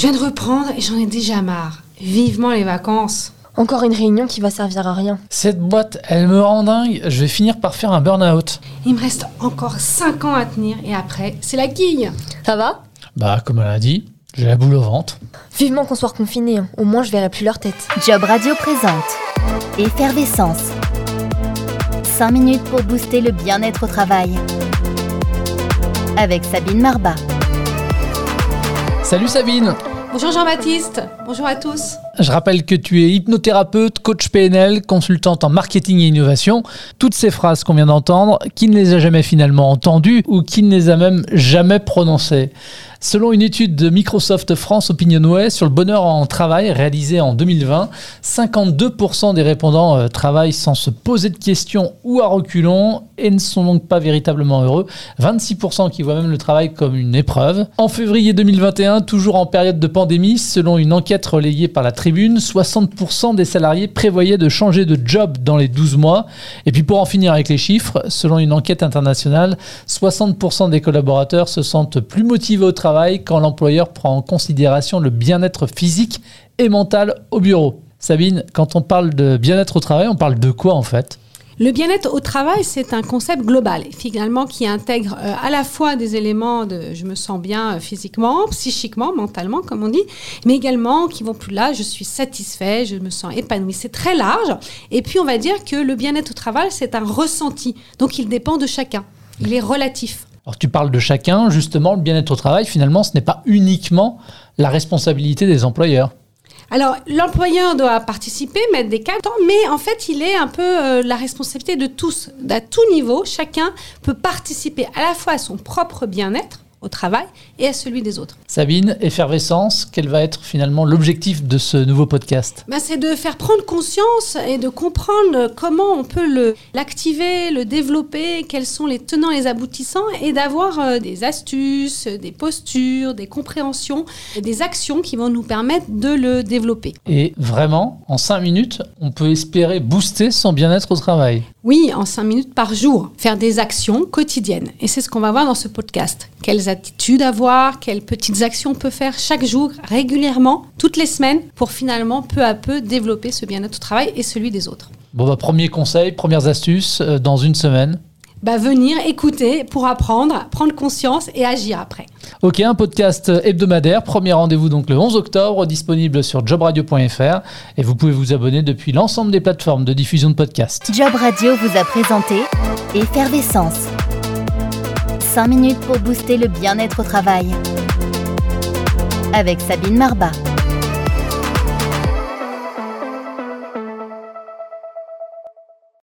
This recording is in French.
Je viens de reprendre et j'en ai déjà marre. Vivement les vacances. Encore une réunion qui va servir à rien. Cette boîte, elle me rend dingue. Je vais finir par faire un burn-out. Il me reste encore 5 ans à tenir et après, c'est la quille. Ça va? Bah, comme elle a dit, j'ai la boule au ventre. Vivement qu'on soit confiné, hein. au moins je verrai plus leur tête. Job Radio présente Effervescence. 5 minutes pour booster le bien-être au travail. Avec Sabine Marba. Salut Sabine Bonjour Jean-Baptiste. Bonjour à tous. Je rappelle que tu es hypnothérapeute, coach PNL, consultante en marketing et innovation. Toutes ces phrases qu'on vient d'entendre, qui ne les a jamais finalement entendues ou qui ne les a même jamais prononcées? Selon une étude de Microsoft France Opinionway sur le bonheur en travail réalisée en 2020, 52% des répondants euh, travaillent sans se poser de questions ou à reculons et ne sont donc pas véritablement heureux. 26% qui voient même le travail comme une épreuve. En février 2021, toujours en période de pandémie, selon une enquête relayée par la Tribune, 60% des salariés prévoyaient de changer de job dans les 12 mois. Et puis pour en finir avec les chiffres, selon une enquête internationale, 60% des collaborateurs se sentent plus motivés au travail quand l'employeur prend en considération le bien-être physique et mental au bureau. Sabine, quand on parle de bien-être au travail, on parle de quoi en fait? Le bien-être au travail, c'est un concept global, finalement, qui intègre euh, à la fois des éléments de je me sens bien euh, physiquement, psychiquement, mentalement, comme on dit, mais également qui vont plus là, je suis satisfait, je me sens épanoui. C'est très large. Et puis, on va dire que le bien-être au travail, c'est un ressenti. Donc, il dépend de chacun. Il est relatif. Alors tu parles de chacun, justement, le bien-être au travail, finalement, ce n'est pas uniquement la responsabilité des employeurs. Alors, l'employeur doit participer, mettre des cadres, mais en fait, il est un peu euh, la responsabilité de tous. À tout niveau, chacun peut participer à la fois à son propre bien-être, au travail et à celui des autres. Sabine, effervescence, quel va être finalement l'objectif de ce nouveau podcast? Ben, C'est de faire prendre conscience et de comprendre comment on peut l'activer, le, développer, quels sont les tenants et les aboutissants et d'avoir euh, des astuces, des postures, des compréhensions, des actions qui vont nous permettre de le développer. Et vraiment, en cinq minutes, on peut espérer booster son bien-être au travail Oui, en cinq minutes par jour, faire des actions quotidiennes. Et c'est ce qu'on va voir dans ce podcast. Quelles attitudes avoir, quelles petites actions on peut faire chaque jour, régulièrement, toutes les semaines, pour finalement peu à peu développer ce bien-être au travail et celui des autres. Bon, bah, premier conseil, premières astuces euh, dans une semaine bah, venir écouter pour apprendre, prendre conscience et agir après. Ok, un podcast hebdomadaire. Premier rendez-vous donc le 11 octobre, disponible sur jobradio.fr et vous pouvez vous abonner depuis l'ensemble des plateformes de diffusion de podcasts. Job Radio vous a présenté Effervescence 5 minutes pour booster le bien-être au travail. Avec Sabine Marba.